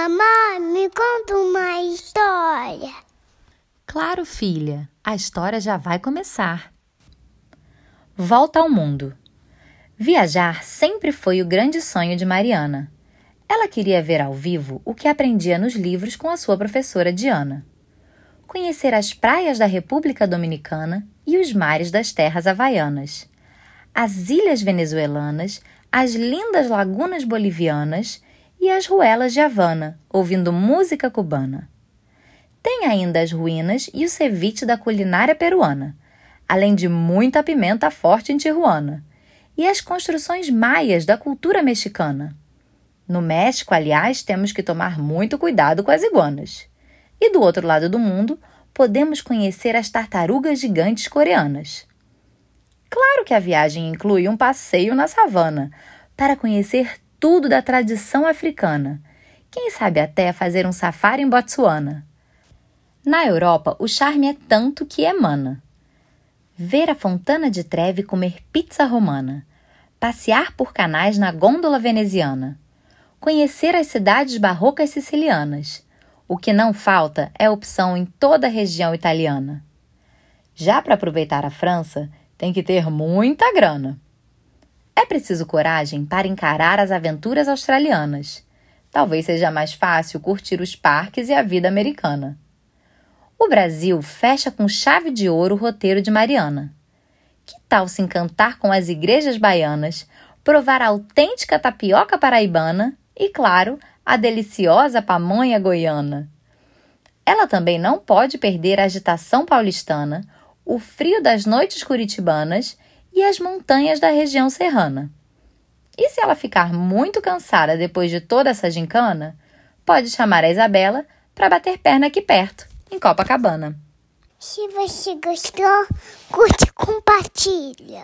Mamãe, me conta uma história. Claro, filha, a história já vai começar. Volta ao mundo. Viajar sempre foi o grande sonho de Mariana. Ela queria ver ao vivo o que aprendia nos livros com a sua professora Diana. Conhecer as praias da República Dominicana e os mares das terras havaianas, as ilhas venezuelanas, as lindas lagunas bolivianas e as ruelas de Havana, ouvindo música cubana. Tem ainda as ruínas e o ceviche da culinária peruana, além de muita pimenta forte em Tijuana, e as construções maias da cultura mexicana. No México, aliás, temos que tomar muito cuidado com as iguanas. E do outro lado do mundo, podemos conhecer as tartarugas gigantes coreanas. Claro que a viagem inclui um passeio na savana para conhecer tudo da tradição africana. Quem sabe até fazer um safari em Botsuana. Na Europa, o charme é tanto que emana. Ver a Fontana de Trevi comer pizza romana. Passear por canais na gôndola veneziana conhecer as cidades barrocas sicilianas. O que não falta é opção em toda a região italiana. Já para aproveitar a França, tem que ter muita grana. É preciso coragem para encarar as aventuras australianas. Talvez seja mais fácil curtir os parques e a vida americana. O Brasil fecha com chave de ouro o roteiro de Mariana. Que tal se encantar com as igrejas baianas, provar a autêntica tapioca paraibana e, claro, a deliciosa pamonha goiana. Ela também não pode perder a agitação paulistana, o frio das noites curitibanas e as montanhas da região serrana. E se ela ficar muito cansada depois de toda essa gincana, pode chamar a Isabela para bater perna aqui perto, em Copacabana. Se você gostou, curte e compartilha.